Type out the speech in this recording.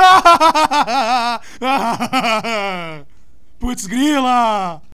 Putz grila!